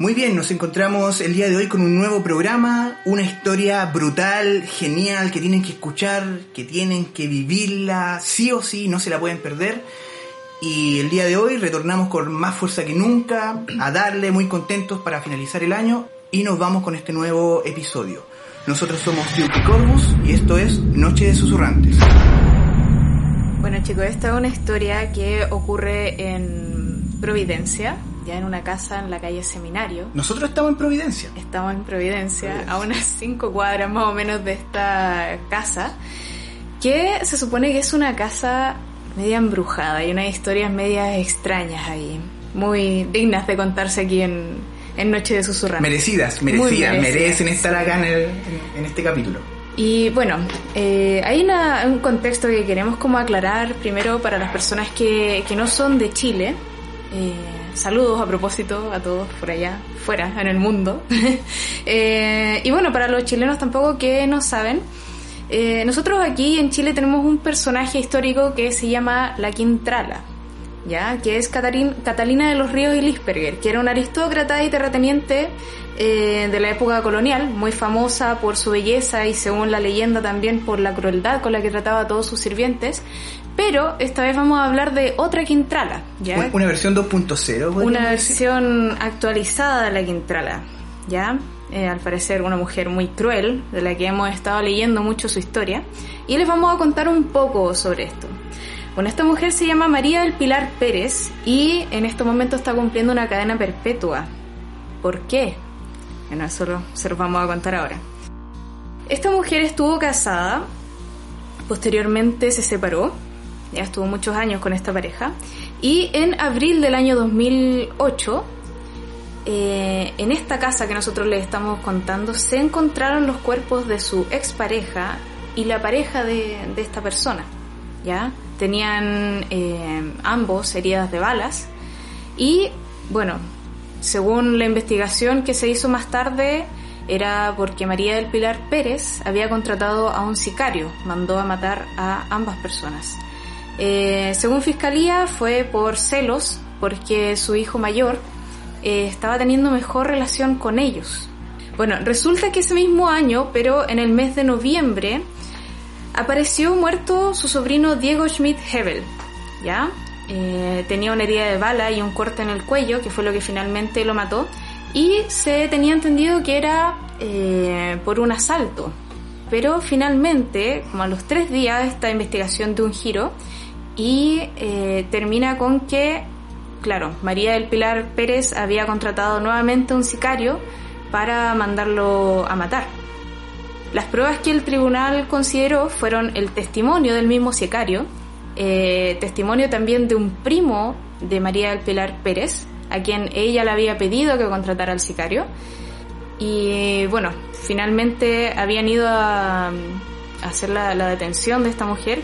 Muy bien, nos encontramos el día de hoy con un nuevo programa, una historia brutal, genial, que tienen que escuchar, que tienen que vivirla, sí o sí, no se la pueden perder. Y el día de hoy retornamos con más fuerza que nunca, a darle muy contentos para finalizar el año y nos vamos con este nuevo episodio. Nosotros somos Tiuki Corvus y esto es Noche de Susurrantes. Bueno chicos, esta es una historia que ocurre en Providencia, ya en una casa en la calle Seminario. Nosotros estamos en Providencia. Estamos en Providencia, a unas cinco cuadras más o menos de esta casa, que se supone que es una casa media embrujada y unas historias medias extrañas ahí, muy dignas de contarse aquí en, en Noche de Susurrantes. Merecidas, merecidas, merecen estar acá en, el, en, este capítulo. Y bueno, eh, hay una, un contexto que queremos como aclarar primero para las personas que, que no son de Chile. Eh, saludos a propósito a todos por allá, fuera, en el mundo. Eh, y bueno, para los chilenos tampoco que no saben, eh, nosotros aquí en Chile tenemos un personaje histórico que se llama la Quintrala. ¿Ya? que es Catalina de los Ríos y Lisperger, que era una aristócrata y terrateniente eh, de la época colonial, muy famosa por su belleza y según la leyenda también por la crueldad con la que trataba a todos sus sirvientes, pero esta vez vamos a hablar de otra Quintrala. ¿ya? Una versión 2.0. Una versión actualizada de la Quintrala. ¿ya? Eh, al parecer una mujer muy cruel, de la que hemos estado leyendo mucho su historia, y les vamos a contar un poco sobre esto. Bueno, esta mujer se llama María del Pilar Pérez y en este momento está cumpliendo una cadena perpetua. ¿Por qué? Bueno, eso se lo vamos a contar ahora. Esta mujer estuvo casada, posteriormente se separó ya estuvo muchos años con esta pareja, y en abril del año 2008, eh, en esta casa que nosotros les estamos contando, se encontraron los cuerpos de su expareja y la pareja de, esta persona, ¿ya? Tenían eh, ambos heridas de balas y, bueno, según la investigación que se hizo más tarde, era porque María del Pilar Pérez había contratado a un sicario, mandó a matar a ambas personas. Eh, según Fiscalía fue por celos, porque su hijo mayor eh, estaba teniendo mejor relación con ellos. Bueno, resulta que ese mismo año, pero en el mes de noviembre, apareció muerto su sobrino Diego Schmidt Hebel, ¿ya? Eh, tenía una herida de bala y un corte en el cuello, que fue lo que finalmente lo mató, y se tenía entendido que era por un asalto. Pero finalmente, como a los tres días, esta investigación de un giro y eh, termina con que, claro, María del Pilar Pérez había contratado nuevamente un sicario para mandarlo a matar. Las pruebas que el tribunal consideró fueron el testimonio del mismo sicario, eh, testimonio también de un primo de María del Pilar Pérez, a quien ella le había pedido que contratara al sicario. Y bueno, finalmente habían ido a, hacer la, la detención de esta mujer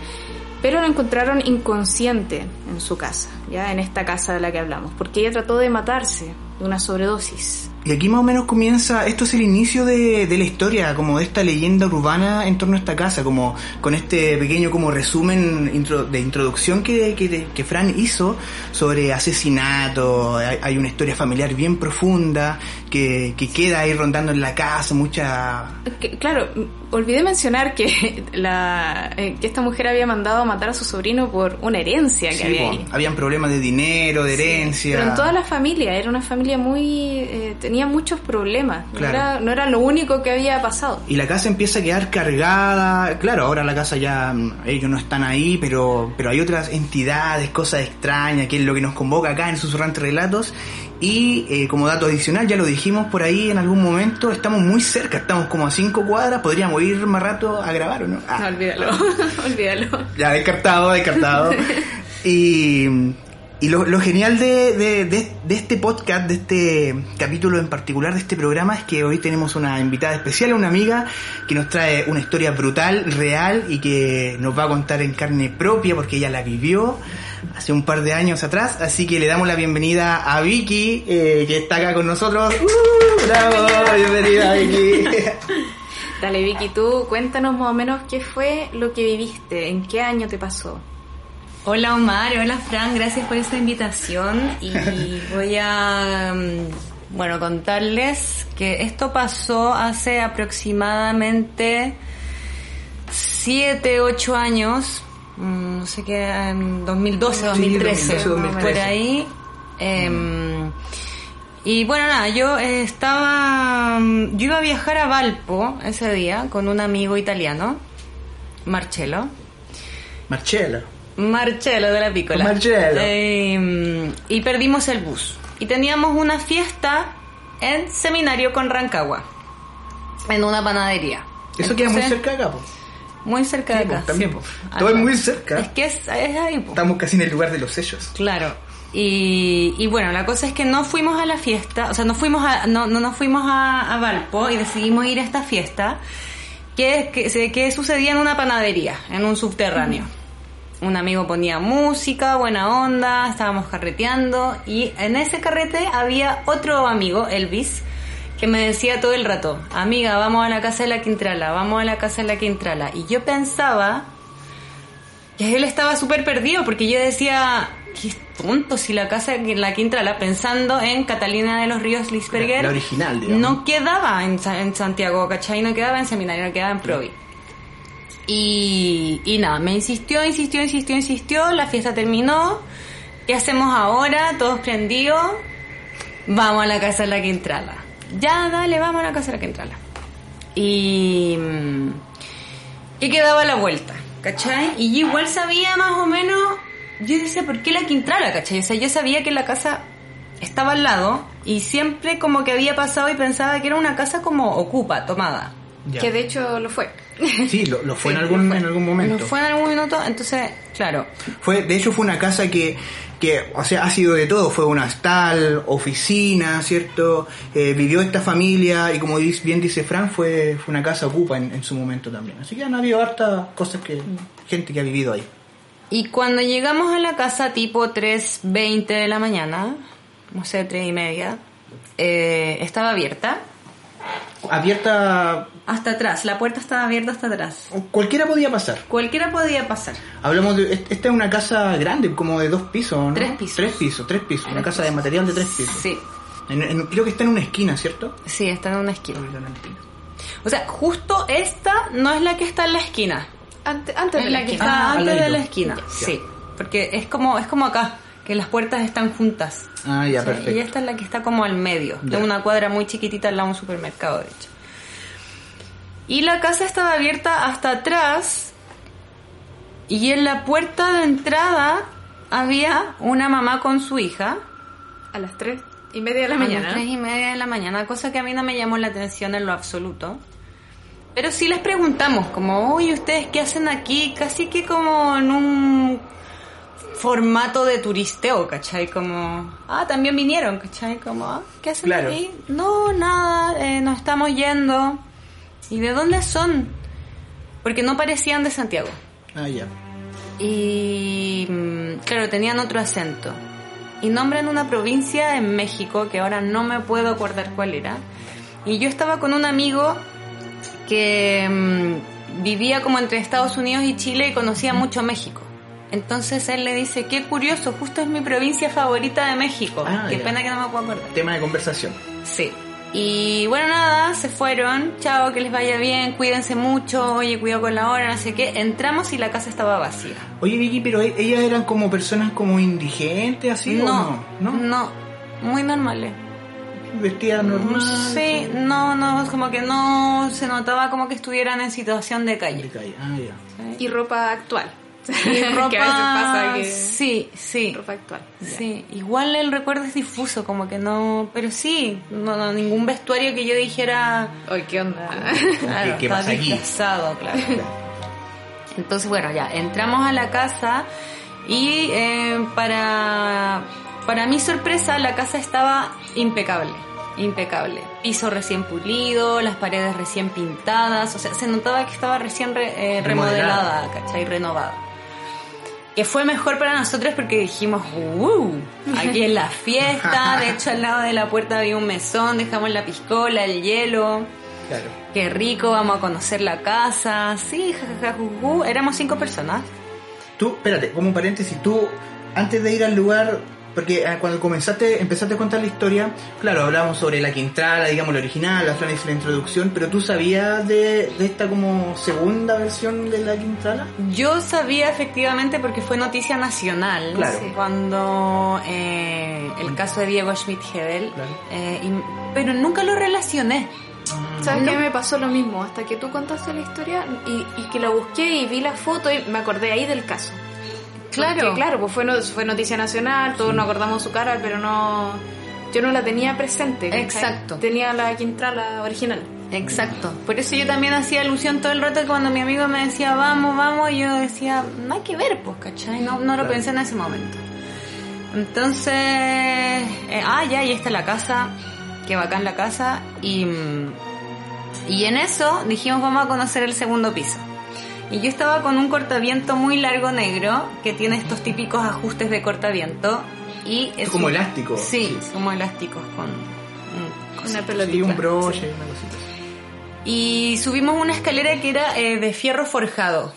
pero la encontraron inconsciente en su casa, ya en esta casa de la que hablamos, porque ella trató de matarse de una sobredosis. Y aquí más o menos comienza, esto es el inicio de, de, la historia, como de esta leyenda urbana en torno a esta casa, como con este pequeño como resumen de introducción que, que, que, Fran hizo sobre asesinato, hay, una historia familiar bien profunda que, que, queda ahí rondando en la casa, mucha... Claro, olvidé mencionar que, la, eh, que esta mujer había mandado a matar a su sobrino por una herencia que había ahí. Habían problemas de dinero, de herencia. pero en toda la familia, era una familia muy... Eh, tenía muchos problemas, no, era, no era lo único que había pasado. Y la casa empieza a quedar cargada, claro, ahora la casa ya, mm, ellos no están ahí, pero, pero hay otras entidades, cosas extrañas, que es lo que nos convoca acá en Susurrantes Relatos. Y eh, como dato adicional, ya lo dijimos por ahí en algún momento, estamos muy cerca, estamos como a cinco cuadras, podríamos ir más rato a grabar o no. Ah. olvídalo, olvídalo. Ya, descartado, descartado. y Y lo, lo genial de, de, de, de este podcast, de este capítulo en particular, de este programa, es que hoy tenemos una invitada especial, una amiga que nos trae una historia brutal, real y que nos va a contar en carne propia porque ella la vivió hace un par de años atrás. Así que le damos la bienvenida a Vicky, eh, que está acá con nosotros. ¡Uh! ¡Bravo! Bienvenida, Vicky. Dale, Vicky, tú cuéntanos más o menos qué fue lo que viviste, en qué año te pasó. Hola Omar, hola Fran, gracias por esta invitación y voy a mm, bueno contarles que esto pasó hace aproximadamente 7, 8 años, mm, no sé qué, en 2012, 2013, 2012, 2013. por ahí. em, y bueno, nada, yo eh, estaba, mm, yo iba a viajar a Valpo ese día con un amigo italiano, Marcello. Marcelo. De la Pícola. Marcello. Eh, y perdimos el bus. Y teníamos una fiesta en Seminario con Rancagua. En una panadería. Eso queda muy cerca de acá, po. Muy cerca Sí, de acá. también, sí. Todo es muy cerca. Es que es, es ahí. Estamos casi en el lugar de los sellos. Claro. Y, y bueno, la cosa es que no fuimos a la fiesta, o sea, no fuimos a, no, no nos fuimos a, a Valpo y decidimos ir a esta fiesta que, que, se- que sucedía en una panadería, en un subterráneo. Un amigo ponía música, buena onda, estábamos carreteando y en ese carrete había otro amigo, Elvis, que me decía todo el rato, amiga, vamos a la casa de la Quintrala, vamos a la casa de la Quintrala. Y yo pensaba y él estaba súper perdido porque yo decía, qué tonto si la casa de la Quintrala, pensando en Catalina de los Ríos La- la original, digamos. no quedaba en, en Santiago, ¿cachai? No quedaba en seminario, no quedaba en Provi. Y, y nada, me insistió, insistió, insistió, insistió, la fiesta terminó, ¿qué hacemos ahora? Todos prendidos, vamos a la casa de la Quintrala. Ya, dale, vamos a la casa de la Quintrala. Y... mm, y quedaba la vuelta, ¿cachai? Y yo igual sabía más o menos, yo decía, ¿por qué la Quintrala, cachai? O sea, yo sabía que la casa estaba al lado y siempre como que había pasado y pensaba que era una casa como ocupa, tomada. Ya. Que de hecho lo fue. Sí, lo, lo fue Sí, en algún, lo fue. en algún momento. No fue en algún minuto, entonces, claro, Fue, de hecho fue una casa que, que, o sea, ha sido de todo, fue una hostal, oficina, ¿cierto? Eh, vivió esta familia y como bien dice Fran, fue, fue una casa ocupa en, en su momento también. Así que han habido hartas cosas que, gente que ha vivido ahí. Y cuando llegamos a la casa tipo 3.20 de la mañana, no sé, 3 y media, eh, estaba abierta. Abierta, Hasta atrás, la puerta estaba abierta hasta atrás. cualquiera podía pasar. Cualquiera podía pasar. Hablamos de, est- esta es una casa grande, como de dos pisos, ¿no? Tres pisos. Tres pisos, tres pisos, una casa de material de tres pisos. Sí, En- en- creo que está en una esquina, ¿cierto? sí, está en una esquina. O sea, justo esta no es la que está en la esquina. Antes, antes Es de la la que esquina. está Ah, antes de la esquina. Ya. Sí, porque es como es como acá, que las puertas están juntas. Ah, ya, O sea, perfecto. Y esta es la que está como al medio, Ya. de una cuadra muy chiquitita al lado de un supermercado, de hecho. Y la casa estaba abierta hasta atrás y en la puerta de entrada había una mamá con su hija. A las tres y media de la A mañana. las tres y media de la mañana, cosa que a mí no me llamó la atención en lo absoluto. Pero sí les preguntamos, como, oye, ¿ustedes qué hacen aquí? Casi que como en un formato de turisteo, ¿cachai? Como, ah, también vinieron, ¿cachai? Como, ah, ¿qué hacen Claro. aquí? No, nada, eh, nos estamos yendo. ¿Y de dónde son? Porque no parecían de Santiago. Ah, ya. Y mm, claro, tenían otro acento. Y nombran una provincia en México que ahora no me puedo acordar cuál era. Y yo estaba con un amigo que mm, vivía como entre Estados Unidos y Chile y conocía mucho México. Entonces él le dice, qué curioso, justo es mi provincia favorita de México. Ah, qué ya. pena que no me puedo acordar. Tema de conversación. Sí. Y bueno, nada, se fueron. Chao, que les vaya bien, cuídense mucho. Oye, cuidado con la hora, no sé qué. Entramos y la casa estaba vacía. Oye, Vicky, pero e- ellas eran como personas como indigentes, así o no, no? no, muy normales. Vestidas normal. Sí, no, no, como que no se notaba como que estuvieran en situación de De calle. calle. Ah, ya. Y ropa actual. Y ropa, que a veces pasa que... sí, sí, Ropa actual. sí. Igual el recuerdo es difuso, como que no, pero sí, no, no, ningún vestuario que yo dijera. Ay, ¿qué onda? Claro, ¿Qué- qué pasa aquí? claro. Entonces, bueno, ya entramos a la casa Y eh, para, para mi sorpresa, la casa estaba impecable. Impecable. Piso recién pulido, las paredes recién pintadas. O sea, se notaba que estaba recién re- eh, Remodelada. remodelada, ¿cachai? Renovada. Que fue mejor para nosotros porque dijimos, ¡uh! Aquí en la fiesta. De hecho, al lado de la puerta había un mesón, dejamos la piscola, el hielo. Claro. Qué rico, vamos a conocer la casa. Sí, jajaja. Éramos cinco personas. Tú, espérate, como un paréntesis, tú, antes de ir al lugar, porque ah, cuando comenzaste, empezaste a contar la historia, claro, hablamos sobre la Quintrala, digamos, la original, la hizo la introducción, pero tú sabías de, de esta como segunda versión de la Quintrala? Yo sabía efectivamente porque fue noticia nacional Claro. Sí. cuando eh, el caso de Diego Schmidt-Hebel, Claro. eh, y- pero nunca lo relacioné. ¿Sabes No. qué me pasó lo mismo? Hasta que tú contaste la historia y, y que la busqué y vi la foto y me acordé ahí del caso. Claro. Porque, claro, pues fue, no- fue noticia nacional, todos nos acordamos su cara, pero no. Yo no la tenía presente. Exacto. Tenía la Quintrala original. Exacto. Por eso yo también hacía alusión todo el rato que cuando mi amigo me decía vamos, vamos, yo decía, no hay que ver, pues, ¿cachai? No, no lo Claro. pensé en ese momento. Entonces, eh, ah, ya, y esta es la casa, qué bacán la casa, y, y en eso dijimos vamos a conocer el segundo piso. Y yo estaba con un cortaviento muy largo negro que tiene estos típicos ajustes de cortaviento y es como un- elástico. Sí, como elásticos con Una Sí, pelotita. un broche, una cosita. y subimos una escalera que era eh, de fierro forjado,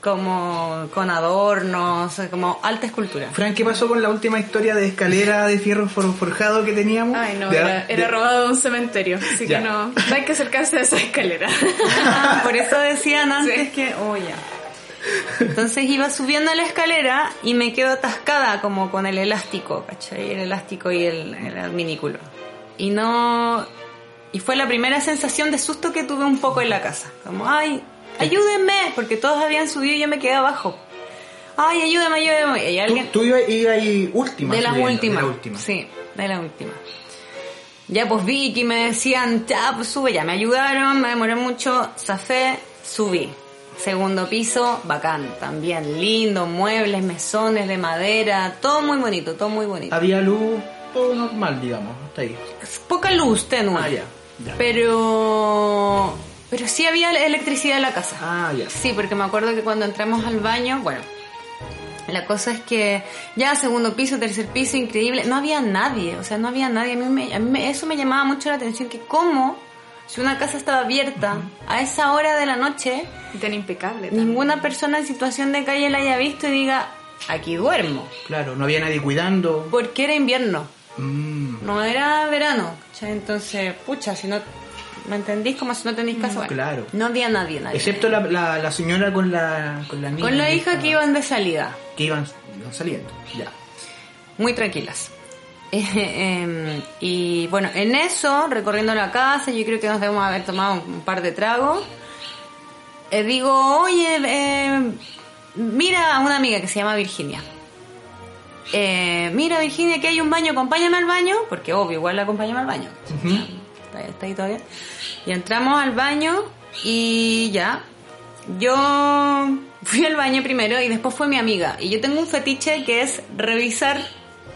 como con adornos, como alta escultura. Fran, ¿qué pasó con la última historia de escalera de fierro for- forjado que teníamos? Ay, no, De- era, era de- robado de un cementerio, así Ya. que no, no hay que acercarse a esa escalera. Ah, por eso decían antes Sí. que, oh ya. Entonces iba subiendo la escalera y me quedo atascada como con el elástico, ¿cachai? El elástico y el, el adminículo. Y no... Y fue la primera sensación de susto que tuve un poco en la casa. Como, ay, ayúdenme, porque todos habían subido y yo me quedé abajo. Ay, ayúdame, ayúdame. Y Tú, alguien... tú ibas ibas ahí última. De la subiendo, última. De la última. Sí, de la última. Ya pues vi que me decían, ya pues sube, ya me ayudaron, me demoré mucho, zafé, subí. Segundo piso, bacán, también lindo, muebles, mesones de madera, todo muy bonito, todo muy bonito. Había luz, todo normal, digamos, hasta ahí. Poca luz tenue, Ah, ya, ya. pero pero sí había electricidad en la casa. Ah, ya. Sí, porque me acuerdo que cuando entramos al baño, bueno, la cosa es que ya segundo piso, tercer piso, increíble, no había nadie, o sea, no había nadie. A mí, me- a mí me- eso me llamaba mucho la atención, que cómo, si una casa estaba abierta a esa hora de la noche, Y tan impecable. también. ninguna persona en situación de calle la haya visto y diga, aquí duermo, Claro, no había nadie cuidando. porque era invierno, Mm, no era verano. ¿cachai? Entonces, pucha, si no... ¿Me entendís? Como si no tenéis casa. Bueno, claro. No había nadie, nadie. Excepto la, la, la señora con la, con la niña. Con la hija que iban de salida. Que iban, iban saliendo, ya. muy tranquilas. Eh, em, y bueno, en eso, recorriendo la casa, yo creo que nos debemos haber tomado un, par de tragos. eh, digo, oye, eh, mira a una amiga que se llama Virginia. Eh, mira Virginia que hay un baño, acompáñame al baño, porque obvio, igual la acompañame al baño. Está ahí todavía. Y entramos al baño y ya. Yo fui al baño primero y después fue mi amiga. Y yo tengo un fetiche que es revisar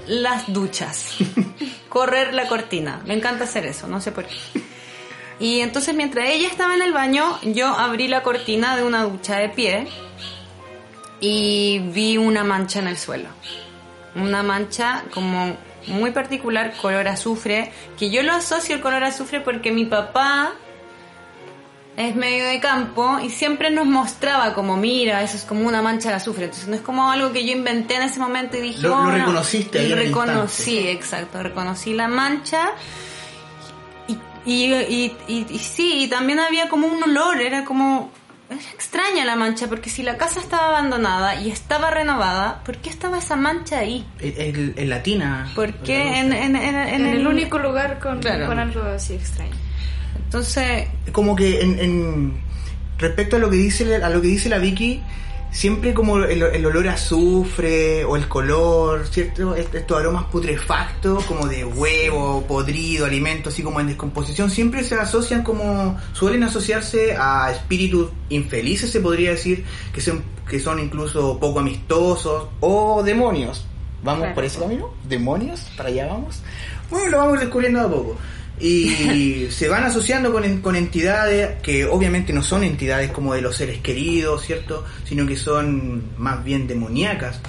las duchas. Correr la cortina. Me encanta hacer eso, no sé por qué. Y entonces mientras ella estaba en el baño, yo abrí la cortina de una ducha de pie y vi una mancha en el suelo. Una mancha como muy particular, color azufre, que yo lo asocio el color azufre porque mi papá es medio de campo y siempre nos mostraba como, mira, eso es como una mancha de azufre. Entonces no es como algo que yo inventé en ese momento y dije, Lo- lo "Oh, no". reconociste en el Reconocí, exacto, reconocí la mancha. Y, y, y, y- y sí, y también había como un olor, era como... Era extraña la mancha, porque si la casa estaba abandonada y estaba renovada, ¿por qué estaba esa mancha ahí? El, el- el latina. ¿Por qué en, en, en, En el único lugar con, Claro. con algo así extraño. Entonces, como que en, en- respecto a lo que dice a lo que dice la Vicky siempre como el, el olor a azufre o el color cierto Est- estos aromas putrefactos como de huevo podrido alimento así como en descomposición siempre se asocian como suelen asociarse a espíritus infelices se podría decir que son que son incluso poco amistosos o demonios. ¿Vamos Claro. por ese camino? ¿Demonios? ¿Para allá vamos? Bueno, lo vamos descubriendo de a poco. Y se van asociando con, con entidades que obviamente no son entidades como de los seres queridos, ¿cierto? Sino que son más bien demoníacas.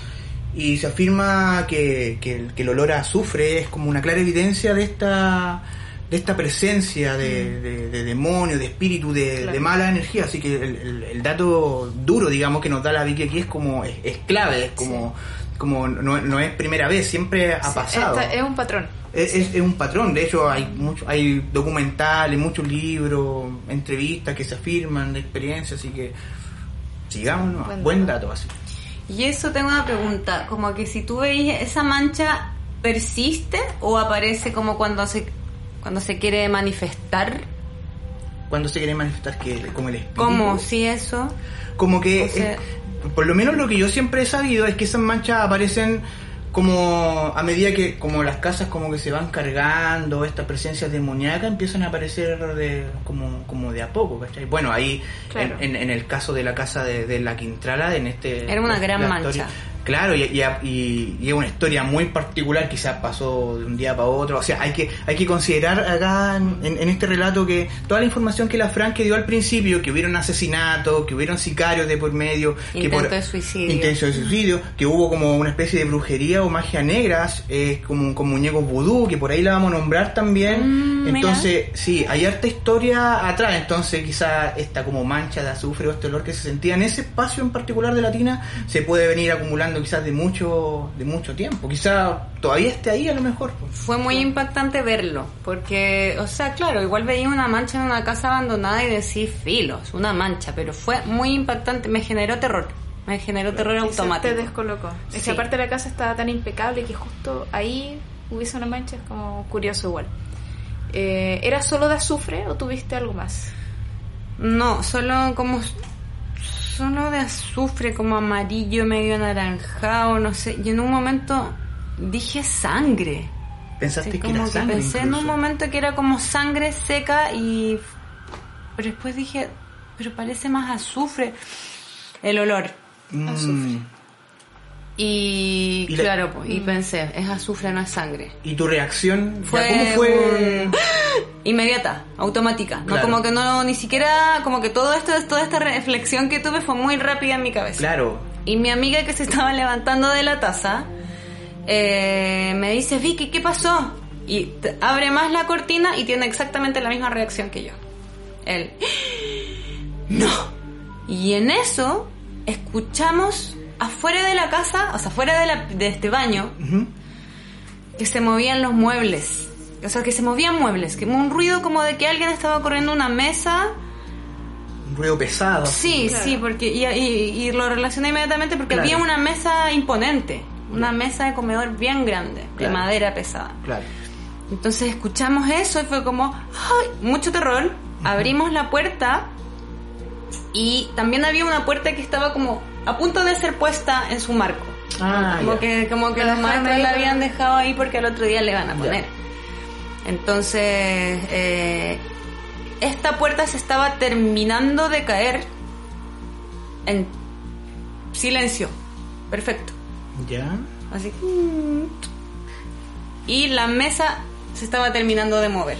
Y se afirma que, que el, que el olor a azufre es como una clara evidencia de esta de esta presencia de, de, de demonio, de espíritu, de, Claro. de mala energía. Así que el, el- el dato duro, digamos, que nos da la Vicky aquí es como, es, es clave, es como, como no, no es primera vez, siempre ha Sí, pasado. es un patrón. Es, es- es un patrón, de hecho hay mucho, hay documentales, muchos libros, entrevistas que se afirman de experiencia, así que sigamos. Buen buen dato. así. Y eso tengo una pregunta, como que si tú veis esa mancha persiste o aparece como cuando se cuando se quiere manifestar, Cuando se quiere manifestar que como el espíritu. ¿cómo si eso? Como que, O sea- por lo menos lo que yo siempre he sabido es que esas manchas aparecen como a medida que como las casas como que se van cargando, estas presencias demoníacas empiezan a aparecer de, como, como de a poco, ¿cachai? Bueno, ahí Claro. en, en- en el caso de la casa de, de la Quintrala, en este... Era una gran mancha. Claro, y, y, y- y es una historia muy particular, quizás pasó de un día para otro. O sea, hay que, hay que considerar acá en, en este relato que toda la información que la Fran que dio al principio, que hubieron asesinatos, que hubieron sicarios de por medio, que por, de suicidio. intento de suicidio, que hubo como una especie de brujería o magia negras, eh, como con muñecos vudú, que por ahí la vamos a nombrar también. Mm, entonces, sí, hay harta historia atrás, entonces quizá esta como mancha de azufre o este olor que se sentía en ese espacio en particular de la tina se puede venir acumulando quizás de mucho de mucho tiempo. Quizá todavía esté ahí a lo mejor. pues. Fue muy impactante verlo, porque, o sea, claro, igual veía una mancha en una casa abandonada y decía, filos, una mancha, pero fue muy impactante, me generó terror, me generó terror Y se automático. te descolocó. Es Sí. que aparte la casa estaba tan impecable que justo ahí hubiese una mancha, es como curioso igual. Eh, ¿Era solo de azufre o tuviste algo más? No, solo como solo de azufre, como amarillo, medio anaranjado, no sé. Y en un momento dije sangre. Pensaste Sí, que como era que sangre. pensé en un momento que era como sangre seca y pero después dije, pero parece más azufre el olor. Mm. Y, Y la- claro, pues, y pensé, es azufre, no es sangre. ¿Y tu reacción? Fue ¿Cómo fue? Inmediata, automática. No Claro. como que no ni siquiera como que todo esto toda esta reflexión que tuve fue muy rápida en mi cabeza. Claro. Y mi amiga que se estaba levantando de la taza eh, me dice, Vicky, ¿qué pasó? Y abre más la cortina y tiene exactamente la misma reacción que yo. Él, no. Y en eso escuchamos afuera de la casa, o sea, afuera de, la- de este baño, que se movían los muebles. O sea, que se movían muebles, que un ruido como de que alguien estaba corriendo una mesa. Un ruido pesado. Sí, Claro. sí, porque y, y- y lo relacioné inmediatamente porque Claro. había una mesa imponente, una mesa de comedor bien grande, de Claro. madera pesada. Claro. Entonces escuchamos eso y fue como, ¡ay! Mucho terror. Abrimos la puerta y también había una puerta que estaba como a punto de ser puesta en su marco. Ah, como ya. que, como que los maestros la habían dejado ahí porque al otro día le van a poner. Entonces, eh, esta puerta se estaba terminando de caer en silencio. Perfecto. Ya. Así. Y la mesa se estaba terminando de mover.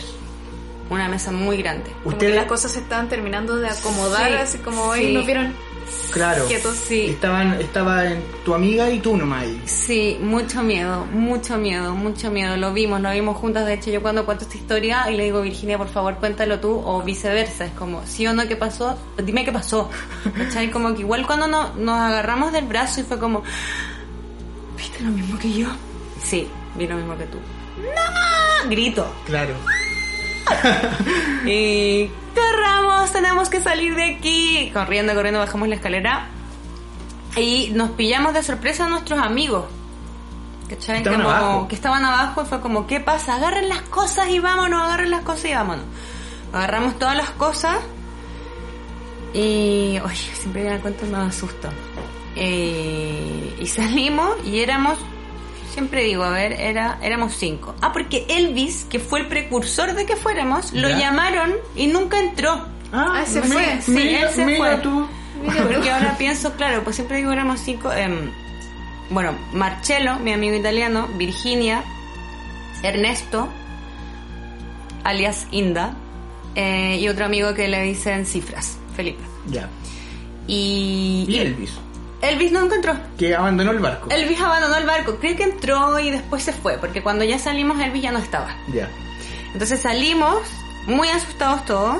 Una mesa muy grande. Como Usted- que las cosas se estaban terminando de acomodar, Sí, así como sí. hoy nos vieron Claro. quietos. Sí. Estaban, estaba en tu amiga y tú nomás ahí. Sí, mucho miedo, mucho miedo, mucho miedo. Lo vimos, lo vimos juntas. De hecho, yo cuando cuento esta historia y le digo, Virginia, por favor, cuéntalo tú, o viceversa. Es como, sí o no, ¿qué pasó? Dime qué pasó. ¿Cachai? Como que igual cuando no- nos agarramos del brazo y fue como, ¿viste lo mismo que yo? Sí, vi lo mismo que tú. ¡No! Grito. Claro. Y corramos, tenemos que salir de aquí. Corriendo, corriendo, bajamos la escalera. Y nos pillamos de sorpresa a nuestros amigos. ¿Cachai? Estaban Como abajo. Que estaban abajo y fue como, ¿qué pasa? Agarren las cosas y vámonos, agarren las cosas y vámonos. Agarramos todas las cosas y... Oye, siempre que me cuento me asusto. Eh, y salimos y éramos... Siempre digo, a ver, era, éramos cinco. Ah, porque Elvis, que fue el precursor de que fuéramos, lo Ya. llamaron y nunca entró. Ah, se mira, fue. Sí, mira, él se mira fue. tú. Porque ahora pienso, claro, pues siempre digo éramos cinco. em, bueno, Marcello, mi amigo italiano, Virginia, Ernesto, alias Inda, eh, y otro amigo que le dicen cifras, Felipe. Ya. Y, Y Elvis, Elvis no encontró. que abandonó el barco. Elvis abandonó el barco, creo que entró y después se fue, porque cuando ya salimos Elvis ya no estaba. Ya. Entonces salimos muy asustados todos.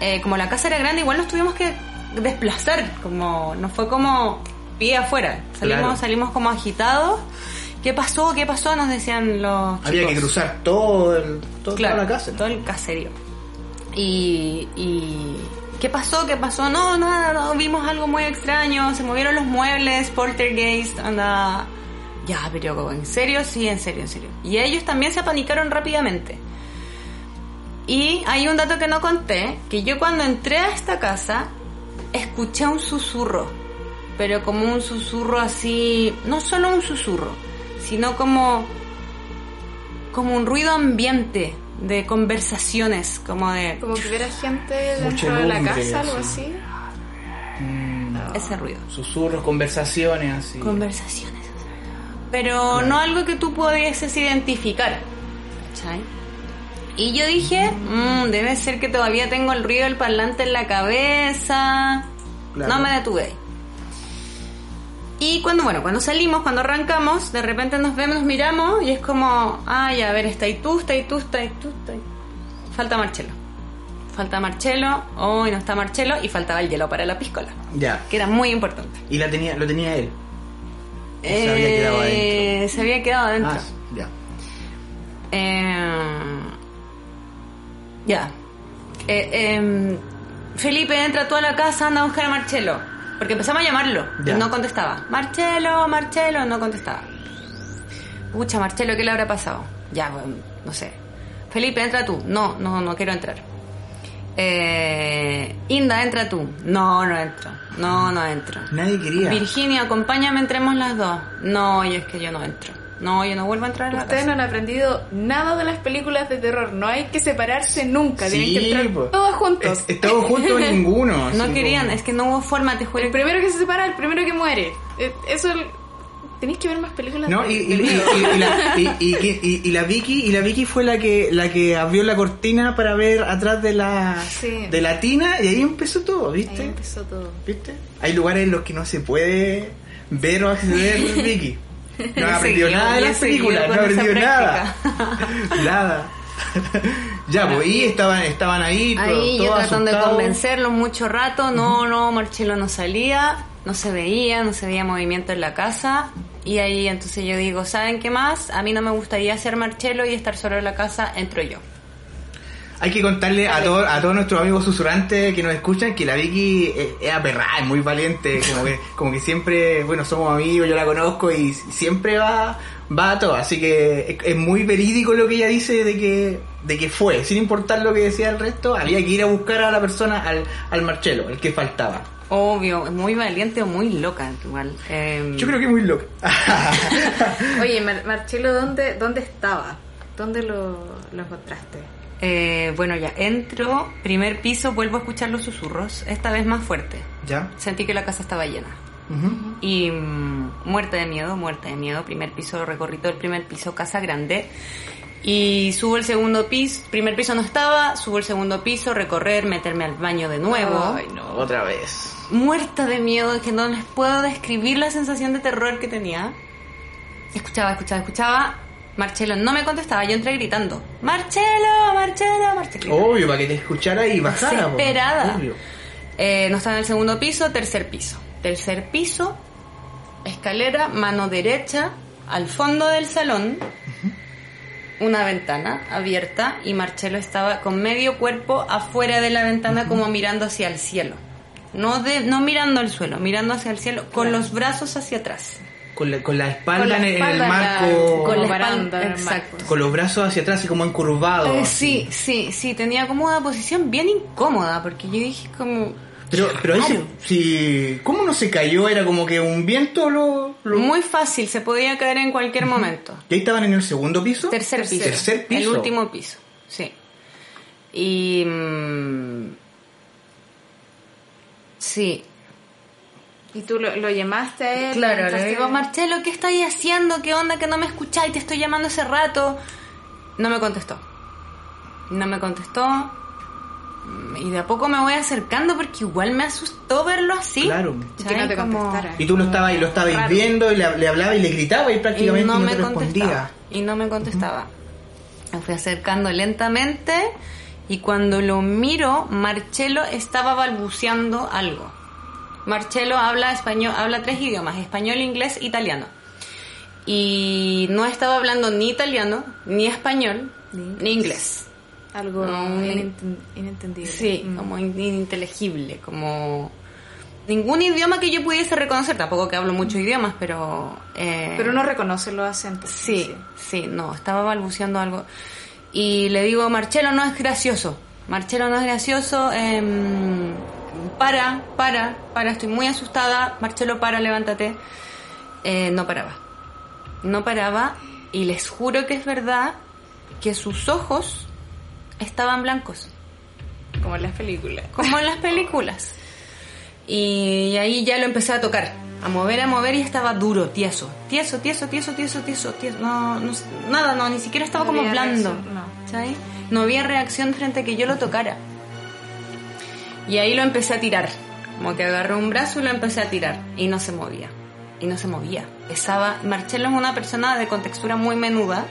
Eh, como la casa era grande, igual nos tuvimos que desplazar. Como no fue como pie afuera. Salimos, Claro. salimos como agitados. ¿Qué pasó? ¿Qué pasó? Nos decían los Había que chicos. cruzar todo el, todo, Claro, toda la casa. todo el caserío. Y, y ¿qué pasó? ¿Qué pasó? No, nada, no, vimos algo muy extraño, se movieron los muebles, poltergeist, anda. Ya, pero ¿en serio? Sí, en serio, en serio. Y ellos también se apanicaron rápidamente. Y hay un dato que no conté, que yo cuando entré a esta casa escuché un susurro, pero como un susurro así, no solo un susurro, sino como como un ruido ambiente de conversaciones, como de Como que hubiera gente dentro de la casa, algo sí. así. Mm, ese ruido. Susurros, conversaciones, así. Conversaciones. Pero no algo que tú pudieses identificar. ¿cachai? Y yo dije, "Mm, debe ser que todavía tengo el ruido del parlante en la cabeza. Claro. No me detuve. Y cuando, bueno, cuando salimos, cuando arrancamos, de repente nos vemos, nos miramos y es como, ay, a ver, está ahí tú, está ahí tú, está ahí tú, está ahí. Falta Marcelo. Falta Marcelo, hoy no está Marcelo y faltaba el hielo para la piscola, Ya. que era muy importante. Y la tenía, lo tenía él. ¿O se había quedado Eh, adentro? Se había quedado adentro. Ah, ya. Eh, ya. Eh, em, Felipe entra tú a la casa, anda a buscar a Marcelo. Porque empezamos a llamarlo Ya. y no contestaba. Marcelo, Marcelo, no contestaba. Pucha, Marcelo, ¿qué le habrá pasado? Ya, bueno, no sé. Felipe, entra tú. No, no, no quiero entrar. Eh, Inda, entra tú. No, no entro. No, no entro. Nadie quería. Virginia, acompáñame, entremos las dos. No, y es que yo no entro. No, yo no vuelvo a entrar a la Ustedes casa. no han aprendido nada de las películas de terror. No hay que separarse nunca. Tienen Sí, que entrar po. todos juntos. Es- Estamos juntos ninguno. No querían, como- es que no hubo forma, te juro. El primero que se separa, el primero que muere. Eh, Eso tenéis que ver más películas. No, de- y, y, de y- miedo. y- y la, Vicky y la Vicky fue la que la que abrió la cortina para ver atrás de la Sí. de la tina y ahí empezó todo, Ahí ¿viste? empezó todo. ¿Viste? Hay lugares en los que no se puede ver o acceder Vicky. No ha aprendido nada de yo las películas, no ha aprendido nada. nada. ya, pues y estaban estaban ahí, Ahí yo todos tratando de convencerlo mucho rato, no, no, Marcelo no salía, no se veía, no se veía movimiento en la casa. Y ahí entonces yo digo, ¿saben qué más? A mí no me gustaría ser Marcelo y estar solo en la casa, entro yo. Hay que contarle a, todo- a todos nuestros amigos susurrantes que nos escuchan que la Vicky es, es aperrada, es muy valiente, como que, como que siempre, bueno, somos amigos, yo la conozco y siempre va, va a todo, así que es, es muy verídico lo que ella dice de que, de que fue, sin importar lo que decía el resto, había que ir a buscar a la persona, al, al Marcelo, el que faltaba. Obvio, es muy valiente o muy loca igual. Em, Yo creo que muy loco. Oye, Mar- Marcelo, ¿dónde, ¿dónde estaba? ¿Dónde lo, lo encontraste? Eh, bueno, ya entro, primer piso, vuelvo a escuchar los susurros, esta vez más fuerte. ¿Ya? Sentí que la casa estaba llena. Y mm, muerta de miedo, muerta de miedo. Primer piso, recorrí todo el primer piso, casa grande. Y subo el segundo piso, primer piso no estaba, subo el segundo piso, recorrer, meterme al baño de nuevo. Ay, no. Otra vez. Muerta de miedo, es que no les puedo describir la sensación de terror que tenía. Escuchaba, escuchaba, escuchaba. Marcelo no me contestaba, yo entré gritando. Marcelo, Marcelo, Marcelo. Obvio, para que te escuchara y bajara. Desesperada. Obvio. Eh, no estaba en el segundo piso, tercer piso. Tercer piso, escalera, mano derecha, al fondo del salón, una ventana abierta y Marcelo estaba con medio cuerpo afuera de la ventana como mirando hacia el cielo. No, de, no mirando al suelo, mirando hacia el cielo, con los brazos hacia atrás. Con la, con la espalda, Con la en, el- en espalda el en la- marco. con la espalda- exacto. con los brazos hacia atrás y como encurvados. Eh, sí, sí, sí, tenía como una posición bien incómoda porque yo dije como... Pero, pero ahí Claro. se- si, ¿cómo no se cayó? Era como que un viento lo... lo- Muy fácil, se podía caer en cualquier momento. ¿Y ahí estaban en el segundo piso? Tercer piso. Tercer piso. El último piso, sí. Y... mm, sí. ¿Y tú lo, lo llamaste a él? Claro, le ¿Intentaste- digo, Marcelo, ¿qué estáis haciendo? ¿Qué onda que no me escucháis? Te estoy llamando hace rato. No me contestó. No me contestó. Y de a poco me voy acercando porque igual me asustó verlo así. Claro. Y que no te Como- contestara. Y tú lo estabas y lo estabais Raro. viendo y le, le hablaba y le gritaba y prácticamente y no, no, me te respondía. Y no me contestaba. Me fui acercando lentamente y cuando lo miro, Marcelo estaba balbuceando algo. Marcelo habla español, habla tres idiomas, español, inglés, italiano. Y no estaba hablando ni italiano, ni español, ni inglés. Algo inenten- inentendible. Sí, Mm. como in- ininteligible, como ningún idioma que yo pudiese reconocer, tampoco que hablo muchos idiomas, pero... eh, Pero uno reconoce los acentos. Sí, sí, no, estaba balbuceando algo. Y le digo, Marcelo no es gracioso. Marcelo no es gracioso. em, para, para, para, estoy muy asustada. Marcelo, para, levántate. Eh, no paraba. No paraba. Y les juro que es verdad que sus ojos estaban blancos. Como en las películas. Como en las películas. Y ahí ya lo empecé a tocar, a mover, a mover y estaba duro, tieso. Tieso, tieso, tieso, tieso, tieso, tieso. No, no, nada, no, ni siquiera estaba No como blando. reacción, no. ¿sabes? No había reacción frente a que yo lo tocara. Y ahí lo empecé a tirar. Como que agarré un brazo y lo empecé a tirar. Y no se movía. Y no se movía. Pesaba. Marcelo es una persona de contextura muy menuda.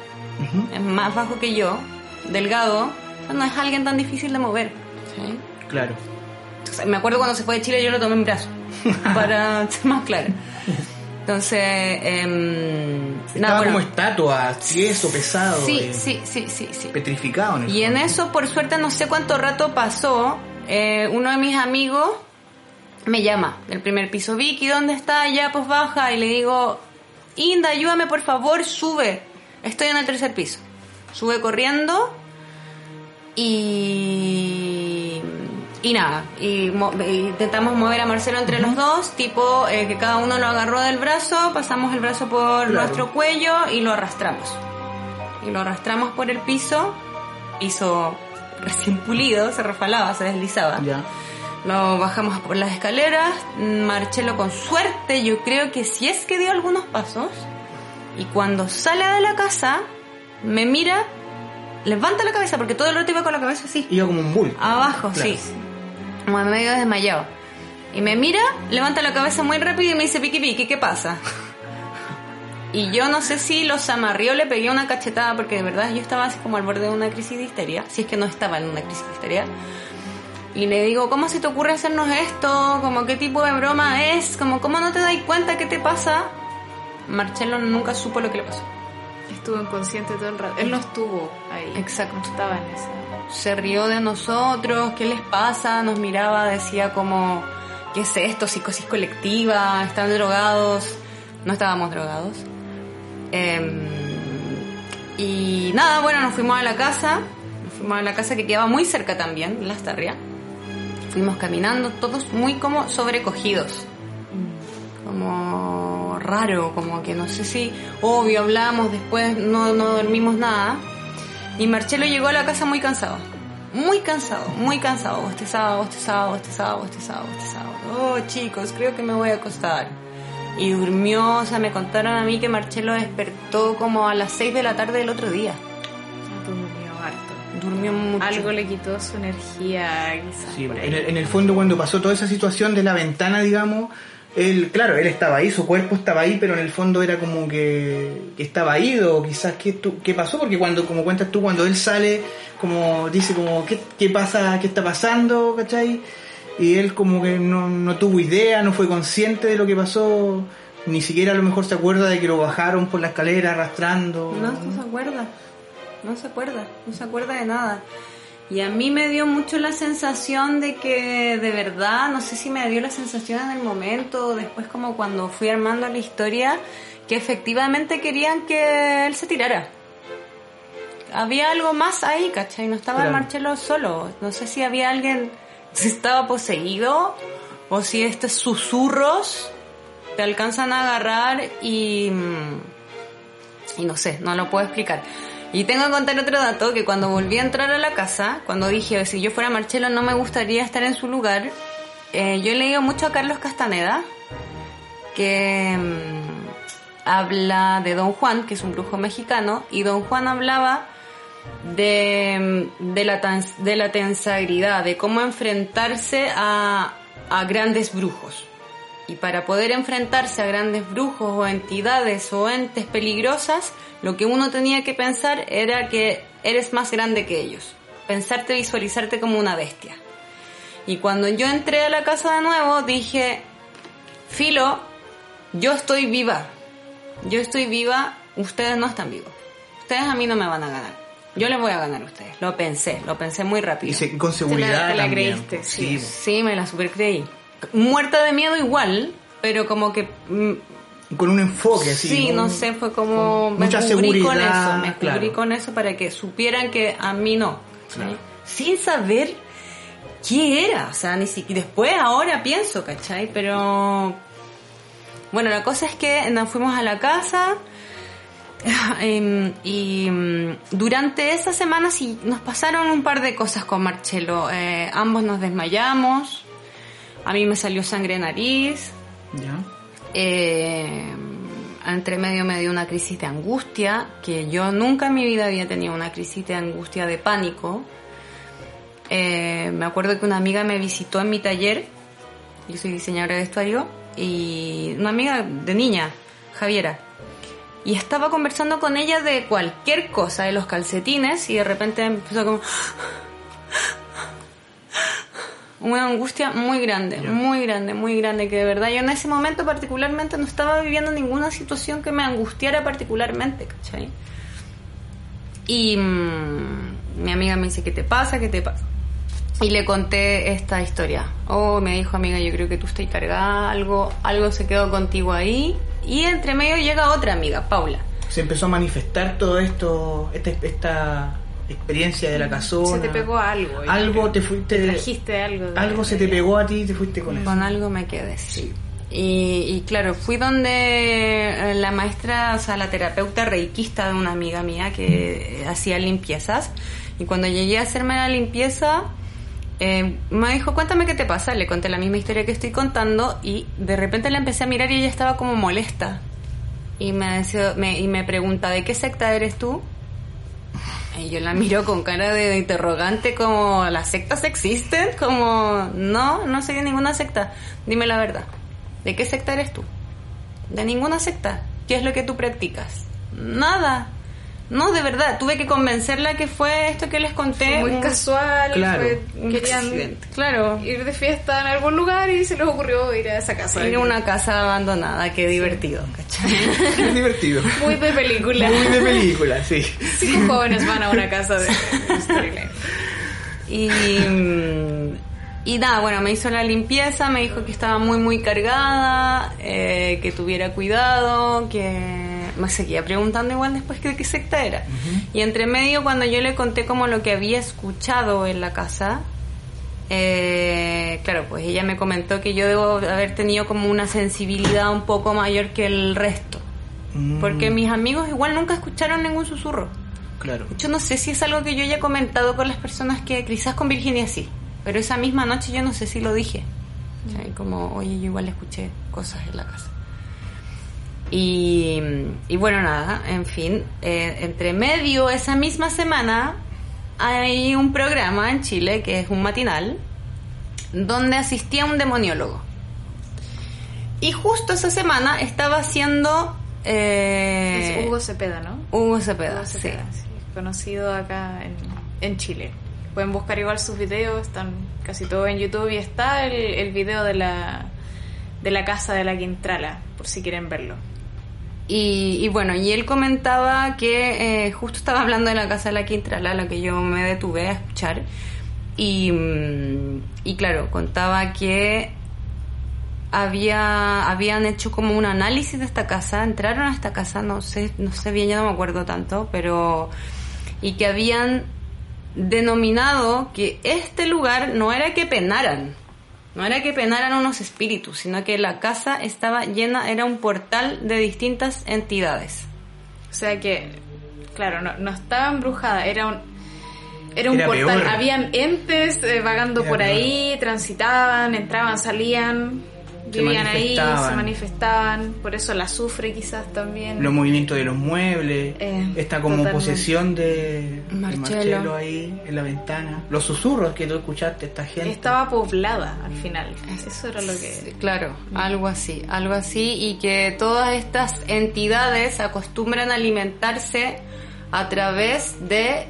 Ujú, Es más bajo que yo. Delgado. O sea, no es alguien tan difícil de mover. ¿sí? Claro. Entonces, me acuerdo cuando se fue de Chile yo lo tomé en brazo. para ser más clara. Entonces, em, Estaba nada, bueno. como estatua, tieso, pesado, Sí, eh, sí, sí, sí, sí. petrificado. En Y en eso, por suerte, no sé cuánto rato pasó, eh, uno de mis amigos me llama del primer piso, Vicky, ¿dónde está? Ya, pues baja. Y le digo, Inda, ayúdame, por favor, sube. Estoy en el tercer piso. Sube corriendo y... Y nada, y, mo- y intentamos mover a Marcelo entre los dos, tipo eh, que cada uno lo agarró del brazo, pasamos el brazo por Claro. nuestro cuello y lo arrastramos y lo arrastramos por el piso, piso recién pulido, se refalaba, se deslizaba. Ya. Lo bajamos por las escaleras, Marcelo con suerte, yo creo que si es que dio algunos pasos, y cuando sale de la casa, me mira, levanta la cabeza, porque todo el rato iba con la cabeza así, Iba como un bulto. abajo, Claro. sí, como medio desmayado. Y me mira, levanta la cabeza muy rápido y me dice, Piki Piki, ¿qué pasa? Y yo no sé si los amarrió, le pegué una cachetada, porque de verdad yo estaba así como al borde de una crisis de histeria, si es que no estaba en una crisis de histeria. Y le digo, ¿cómo se te ocurre hacernos esto? Como, ¿qué tipo de broma es? Como, ¿cómo no te das cuenta qué te pasa? Marcelo nunca supo lo que le pasó. Estuvo inconsciente todo el rato. Él no estuvo ahí. Exacto. No estaba en esa. Se rió de nosotros, ¿qué les pasa? Nos miraba, decía como, ¿qué es esto? Psicosis colectiva, están drogados. No estábamos drogados. Em, y nada, bueno, nos fuimos a la casa. Nos fuimos a la casa que quedaba muy cerca también, La Astarria. Fuimos caminando, todos muy como sobrecogidos. Como raro, como que no sé si, obvio, hablamos, después no, no dormimos nada. Y Marcelo llegó a la casa muy cansado. Muy cansado, muy cansado. Bostezaba, bostezaba, bostezaba, bostezaba, bostezaba. Oh, chicos, creo que me voy a acostar. Y durmió, o sea, me contaron a mí que Marcelo despertó como a las 6 de la tarde del otro día. Durmió harto. Durmió mucho. Algo le quitó su energía, quizás. Sí, por en, ahí. el, en el fondo cuando pasó toda esa situación de la ventana, digamos, él, claro, él estaba ahí, su cuerpo estaba ahí, pero en el fondo era como que, que estaba ido, quizás qué, tu- qué pasó, porque cuando, como cuentas tú, cuando él sale, como dice como, ¿qué, qué pasa, qué está pasando, cachai? Y él como que no, no tuvo idea, no fue consciente de lo que pasó, ni siquiera a lo mejor se acuerda de que lo bajaron por la escalera arrastrando. No, no se acuerda. No se acuerda. No se acuerda de nada. Y a mí me dio mucho la sensación de que de verdad, no sé si me dio la sensación en el momento después como cuando fui armando la historia, que efectivamente querían que él se tirara. Había algo más ahí, ¿cachai? No estaba el. Marcelo solo. No sé si había alguien, si estaba poseído o si estos susurros te alcanzan a agarrar y... mm, y no sé, no lo puedo explicar. Y tengo que contar otro dato, que cuando volví a entrar a la casa, cuando dije, si yo fuera Marcelo no me gustaría estar en su lugar, eh, yo he leído mucho a Carlos Castaneda, que mm, habla de Don Juan, que es un brujo mexicano, y Don Juan hablaba de, de, la, de la tensagridad, de cómo enfrentarse a, a grandes brujos. Y para poder enfrentarse a grandes brujos o entidades o entes peligrosas, lo que uno tenía que pensar era que eres más grande que ellos. Pensarte, visualizarte como una bestia. Y cuando yo entré a la casa de nuevo, dije, Filo, yo estoy viva. Yo estoy viva, ustedes no están vivos. Ustedes a mí no me van a ganar. Yo les voy a ganar a ustedes. Lo pensé, lo pensé muy rápido. Y se- con seguridad te la creíste, sí. Sí, me la super creí. Muerta de miedo igual, pero como que... mm, Con un enfoque así. sí, un- no sé, fue como... con Me mucha cubrí con seguridad, eso, me cubrí claro. con eso para que supieran que a mí no. Claro. Sin saber qué era, o sea, ni siquiera... Después, ahora pienso, ¿cachai? Pero... Bueno, la cosa es que nos fuimos a la casa... Em, y mm, durante esa semana sí nos pasaron un par de cosas con Marcelo. Eh, ambos nos desmayamos. A mí me salió sangre en nariz. Ya. Eh, entre medio me dio una crisis de angustia, que yo nunca en mi vida había tenido una crisis de angustia, de pánico. Eh, me acuerdo que una amiga me visitó en mi taller, yo soy diseñadora de vestuario, y una amiga de niña, Javiera, y estaba conversando con ella de cualquier cosa, de los calcetines, y de repente empezó como... Una angustia muy grande, muy grande, muy grande, que de verdad yo en ese momento particularmente no estaba viviendo ninguna situación que me angustiara particularmente, ¿cachai? Y mm, mi amiga me dice, ¿qué te pasa? ¿Qué te pasa? Y le conté esta historia. Oh, me dijo amiga, yo creo que tú estás cargada, algo, algo se quedó contigo ahí. Y entre medio llega otra amiga, Paula. Se empezó a manifestar todo esto, esta, esta experiencia de la casona. Se te pegó algo. Algo te fuiste. Trajiste algo. de- Algo se te pegó a ti y te fuiste con eso. Con algo me quedé, sí. Y, y claro, fui donde eh, la maestra, o sea, la terapeuta reikista de una amiga mía que hacía limpiezas. Y cuando llegué a hacerme la limpieza, eh, me dijo, cuéntame qué te pasa. Le conté la misma historia que estoy contando y de repente la empecé a mirar y ella estaba como molesta. Y me, decía- me, y me pregunta, ¿de qué secta eres tú? Y yo la miro con cara de interrogante como, ¿las sectas existen? Como, no, no soy de ninguna secta. Dime la verdad. ¿De qué secta eres tú? De ninguna secta. ¿Qué es lo que tú practicas? Nada. No, de verdad, tuve que convencerla que fue esto que les conté. Muy casual. Claro. fue- un querían accidente. Claro. ir de fiesta en algún lugar y se les ocurrió ir a esa casa. Ir a una casa abandonada, qué divertido, ¿cachai? Es divertido. Muy de película. Muy de película, sí. Cinco jóvenes van a una casa de de storyline. Y, y nada, bueno, me hizo la limpieza, me dijo que estaba muy, muy cargada, eh, que tuviera cuidado, que me seguía preguntando igual después que de qué secta era. Y entre medio, cuando yo le conté como lo que había escuchado en la casa, eh, claro, pues ella me comentó que yo debo haber tenido como una sensibilidad un poco mayor que el resto. Mm, Porque mis amigos igual nunca escucharon ningún susurro. Claro. Yo no sé si es algo que yo haya comentado con las personas que quizás con Virginia sí, pero esa misma noche yo no sé si lo dije. O sea, Como, oye, yo igual escuché cosas en la casa. Y, y bueno, nada, en fin, eh, entre medio esa misma semana hay un programa en Chile que es un matinal donde asistía un demoniólogo. Y justo esa semana estaba haciendo... eh, Es Hugo Cepeda, ¿no? Hugo Cepeda, Hugo sí. Cepeda, sí, conocido acá en, en Chile. Pueden buscar igual sus videos, están casi todos en YouTube y está el, el video de la, de la casa de la Quintrala, por si quieren verlo. Y, y bueno, y él comentaba que eh, justo estaba hablando de la casa de la Quintrala, la que yo me detuve a escuchar. Y, mm, y claro, contaba que había, habían hecho como un análisis de esta casa, entraron a esta casa, no sé, no sé bien, ya no me acuerdo tanto, pero y que habían denominado que este lugar no era que penaran, no era que penaran unos espíritus, sino que la casa estaba llena, era un portal de distintas entidades. O sea que, claro, no, no estaba embrujada, era un, era un Era portal. peor. Habían entes eh, vagando Era por peor. ahí, transitaban, entraban, salían. Se vivían ahí, se manifestaban. por eso la sufre quizás también. Los movimientos de los muebles, Eh, esta como totalmente. posesión de de Marcelo. Ahí en la ventana, los susurros que tú escuchaste, esta gente. Estaba poblada al final. Eso era lo Sí, que... Claro, algo así, algo así, y que todas estas entidades acostumbran a alimentarse a través de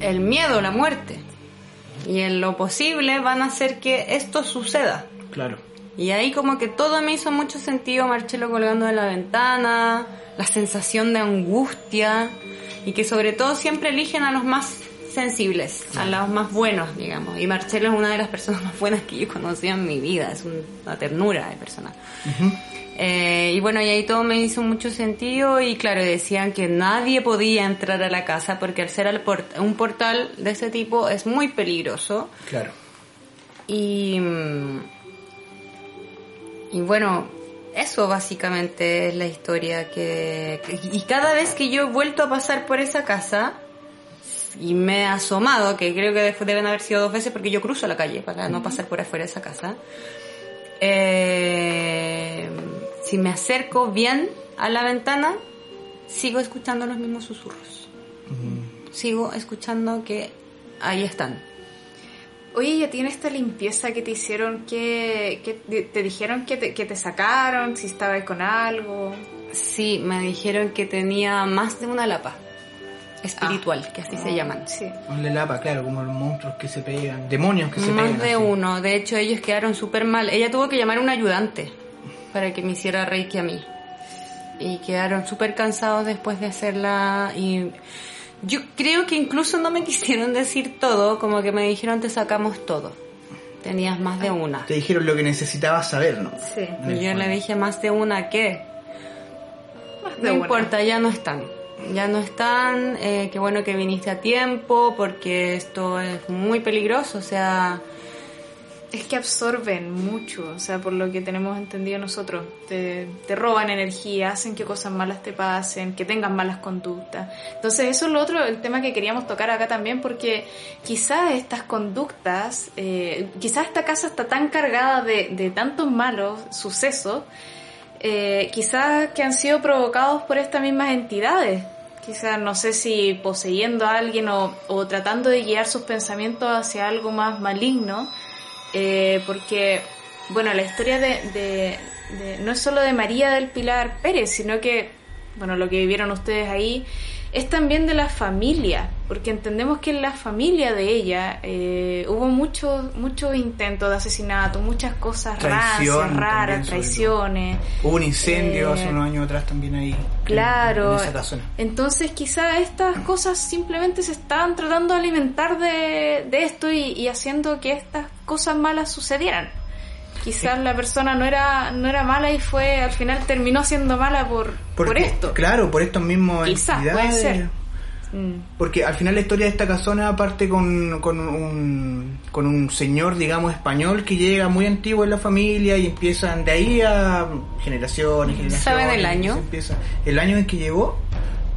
el miedo, la muerte. Y en lo posible van a hacer que esto suceda. Claro. Y ahí como que todo me hizo mucho sentido, Marcelo colgando de la ventana, la sensación de angustia, y que sobre todo siempre eligen a los más sensibles, a los más buenos, digamos. Y Marcelo es una de las personas más buenas que yo he conocido en mi vida, es un- una ternura de persona. Eh, y bueno, y ahí todo me hizo mucho sentido y claro, decían que nadie podía entrar a la casa porque al ser port- un portal de ese tipo es muy peligroso. Claro. Y, mm, y bueno, eso básicamente es la historia que, que- Y cada vez que yo he vuelto a pasar por esa casa y me he asomado, que creo que deben haber sido dos veces porque yo cruzo la calle para no pasar por afuera de esa casa, eh, si me acerco bien a la ventana, sigo escuchando los mismos susurros. Sigo escuchando que ahí están. Oye, ya tiene esta limpieza que te hicieron, que, que te- dijeron que te, que te sacaron, si estabas con algo. Sí, me dijeron que tenía más de una lapa espiritual, que así se llaman. Sí. Le lapa, claro, como los monstruos que se pegan, demonios que se pegan. Más de así. uno. De hecho, ellos quedaron súper mal. Ella tuvo que llamar a un ayudante para que me hiciera reiki a mí. Y quedaron súper cansados después de hacerla. Y yo creo que incluso no me quisieron decir todo, como que me dijeron te sacamos todo. Tenías más de una. Te dijeron lo que necesitabas saber, ¿no? Sí. Y yo le dije más de una que Más de No una. importa, ya no están. Ya no están. Eh, qué bueno que viniste a tiempo porque esto es muy peligroso. O sea, Es que absorben mucho, o sea, por lo que tenemos entendido nosotros. Te, roban energía, hacen que cosas malas te pasen, que tengas malas conductas. Entonces, eso es lo otro, el tema que queríamos tocar acá también, porque quizás estas conductas, eh, quizás esta casa está tan cargada de, de tantos malos sucesos, eh, quizás que han sido provocados por estas mismas entidades. Quizás no sé si poseyendo a alguien o, o tratando de guiar sus pensamientos hacia algo más maligno, eh, porque, bueno, la historia de, de- de- no es solo de María del Pilar Pérez, sino que, bueno, lo que vivieron ustedes ahí, es también de la familia, porque entendemos que en la familia de ella eh, hubo muchos muchos intentos de asesinato, muchas cosas Traición raras, traiciones. Hubo un incendio Eh, hace unos años atrás también ahí. Claro. En, esa casona. Entonces quizá estas cosas simplemente se están tratando de alimentar de, de esto y, y haciendo que estas cosas malas sucedieran. Quizás la persona no era no era mala y fue al final terminó siendo mala por, por esto. Claro, por estos mismos Quizás, puede ser. Mm. Porque al final la historia de esta casona parte con, con, un, con un señor, digamos, español que llega muy antiguo en la familia y empiezan de ahí a generaciones, generaciones. ¿Saben el año? empieza. ¿El año en que llegó?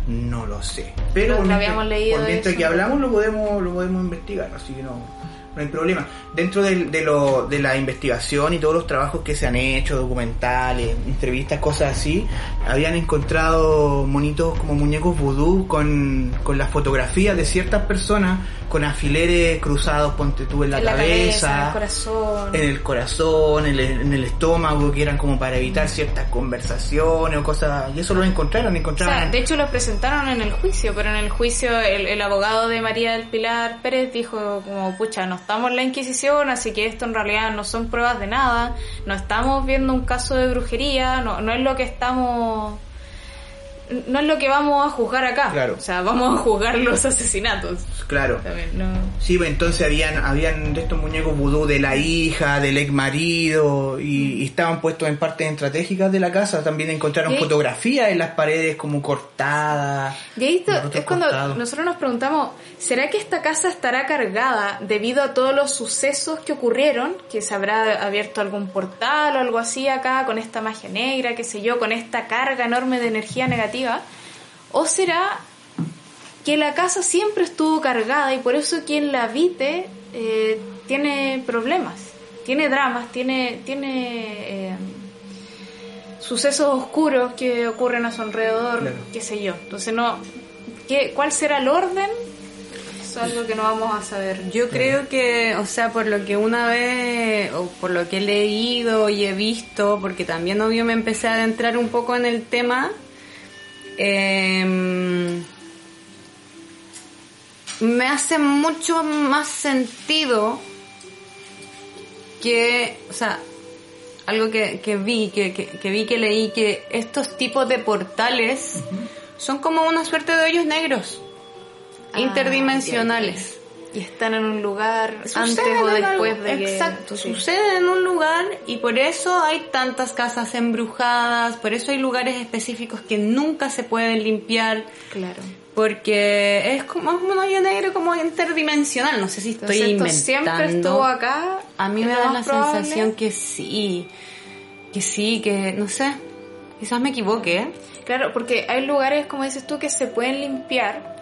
No lo sé. Pero No, mientras- habíamos leído mientras que hablamos lo podemos, lo podemos investigar, así que no, no hay problema. Dentro de, lo, de la investigación y todos los trabajos que se han hecho, documentales, entrevistas, cosas así, habían encontrado monitos como muñecos vudú con, con las fotografías de ciertas personas con alfileres cruzados, ponte tú en la en la cabeza, en el corazón. en el corazón, en el, en el estómago, que eran como para evitar ciertas conversaciones o cosas, y eso lo encontraron, O encontraron... sea, de hecho lo presentaron en el juicio, pero en el juicio el, el abogado de María del Pilar Pérez dijo como, pucha, no estamos en la Inquisición, así que esto en realidad no son pruebas de nada, no estamos viendo un caso de brujería, no, no es lo que estamos... No es lo que vamos a juzgar acá. Claro. O sea, vamos a juzgar los asesinatos. claro. También, no. Sí, pues entonces habían, habían de estos muñecos vudú de la hija, del ex marido, y, y estaban puestos en partes estratégicas de la casa. También encontraron fotografías en las paredes como cortadas. Y ahí es cuando cortados. nosotros nos preguntamos, ¿será que esta casa estará cargada debido a todos los sucesos que ocurrieron? Que se habrá abierto algún portal o algo así acá con esta magia negra, qué sé yo, con esta carga enorme de energía negativa. ¿O será que la casa siempre estuvo cargada y por eso quien la habite eh, tiene problemas? tiene dramas, tiene, tiene eh, sucesos oscuros que ocurren a su alrededor, Claro. qué sé yo. Entonces, no, ¿qué, ¿cuál será el orden? Eso es algo que no vamos a saber. Yo creo que, o sea, por lo que una vez, o por lo que he leído y he visto, porque también obvio me empecé a adentrar un poco en el tema, em, me hace mucho más sentido que, o sea, algo que, que vi, que, que, que vi que leí, que estos tipos de portales son como una suerte de hoyos negros, Ah, interdimensionales. Y están en un lugar antes o después algo- de que... Exacto, sí. sucede en un lugar y por eso hay tantas casas embrujadas, por eso hay lugares específicos que nunca se pueden limpiar, Claro. porque es como es un hoyo negro como interdimensional, no sé si estoy Entonces, esto inventando. siempre estuvo acá. A mí me da la probable. sensación que sí, que sí, que no sé, quizás me equivoque, ¿eh? Claro, porque hay lugares, como dices tú, que se pueden limpiar,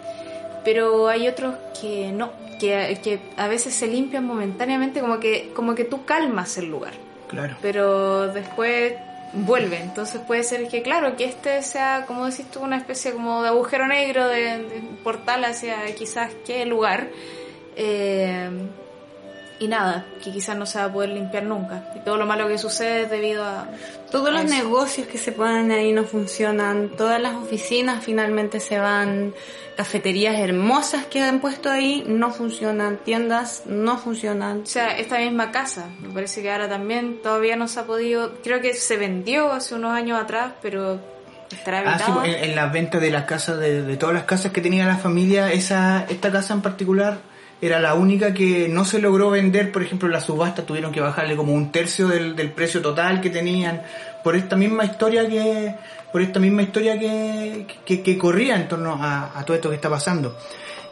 pero hay otros que no, que, que a veces se limpian momentáneamente, como que, como que tú calmas el lugar, Claro. pero después vuelve. Entonces puede ser que, claro, que este sea, como decís tú, una especie como de agujero negro, de, de portal hacia quizás qué lugar. eh, y nada, que quizás no se va a poder limpiar nunca. Y todo lo malo que sucede es debido a... Todos a los eso. negocios que se ponen ahí no funcionan, todas las oficinas finalmente se van, cafeterías hermosas que han puesto ahí no funcionan, tiendas no funcionan. O sea, esta misma casa, me parece que ahora también todavía no se ha podido, creo que se vendió hace unos años atrás, pero estará Ah, sí, habitado. en, en las ventas de las casas, de, de todas las casas que tenía la familia, esa esta casa en particular era la única que no se logró vender, por ejemplo, la subasta tuvieron que bajarle como un tercio del, del precio total que tenían, por esta misma historia que, por esta misma historia que, que, que corría en torno a, a todo esto que está pasando.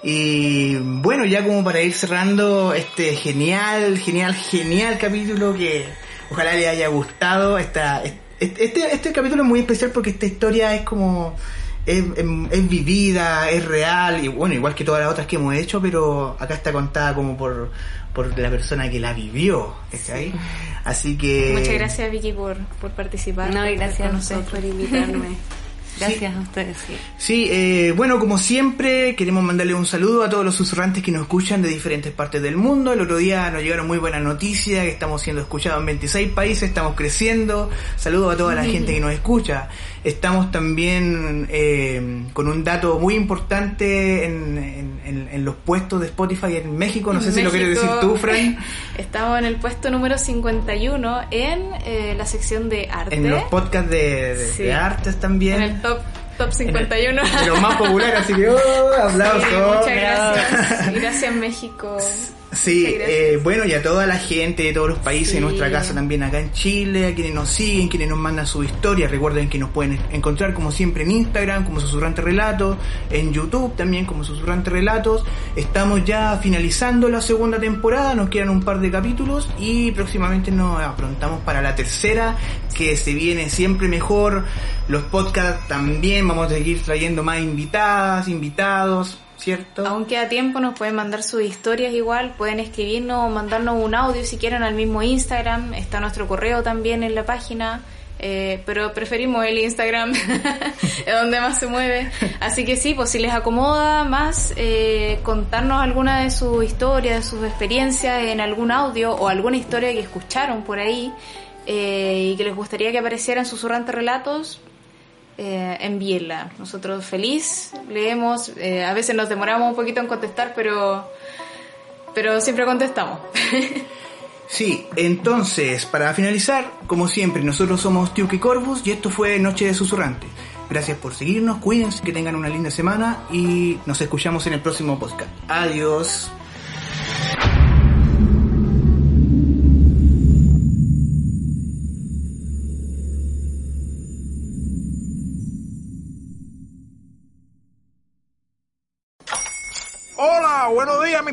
Y bueno, ya como para ir cerrando este genial, genial, genial capítulo que ojalá le haya gustado. Esta, este, este capítulo es muy especial porque esta historia es como es, es- es vivida, es real, y bueno, igual que todas las otras que hemos hecho, pero acá está contada como por, por la persona que la vivió. Así que... Muchas gracias Vicky por, por participar. No, y por gracias a ustedes por invitarme. Gracias a ustedes, sí. Sí, eh, bueno, como siempre, queremos mandarle un saludo a todos los susurrantes que nos escuchan de diferentes partes del mundo. El otro día nos llegaron muy buenas noticias, que estamos siendo escuchados en 26 países, estamos creciendo. Saludos a toda la gente que nos escucha. Estamos también eh, con un dato muy importante en, en- en- en los puestos de Spotify en México. No sé si lo quieres decir tú, Fran. Estamos en el puesto número 51 en eh, la sección de arte. En los podcasts de, de- Sí. de artes también. En el top, top 51. De los más populares, así que oh, aplausos. Sí, muchas gracias. Gracias México. Sí, eh, bueno, y a toda la gente de todos los países, Sí. en nuestra casa también acá en Chile, a quienes nos siguen, quienes nos mandan su historia. Recuerden que nos pueden encontrar como siempre en Instagram, como Susurrante Relatos, en YouTube también como Susurrante Relatos. Estamos ya finalizando la segunda temporada, nos quedan un par de capítulos y próximamente nos aprontamos para la tercera, que se viene siempre mejor. Los podcasts también, vamos a seguir trayendo más invitadas, invitados, ¿cierto? Aún queda tiempo, nos pueden mandar sus historias igual, pueden escribirnos o mandarnos un audio si quieren al mismo Instagram, está nuestro correo también en la página, eh, pero preferimos el Instagram, es donde más se mueve. Así que sí, pues si les acomoda más eh, contarnos alguna de sus historias, de sus experiencias en algún audio o alguna historia que escucharon por ahí eh, y que les gustaría que apareciera en Susurrante Relatos, eh, envíenla. Nosotros feliz leemos, eh, a veces nos demoramos un poquito en contestar, pero, pero siempre contestamos. Sí, entonces, para finalizar, como siempre, nosotros somos Tiuque Corvus y esto fue Noche de Susurrante. Gracias por seguirnos, cuídense, que tengan una linda semana y nos escuchamos en el próximo podcast. Adiós.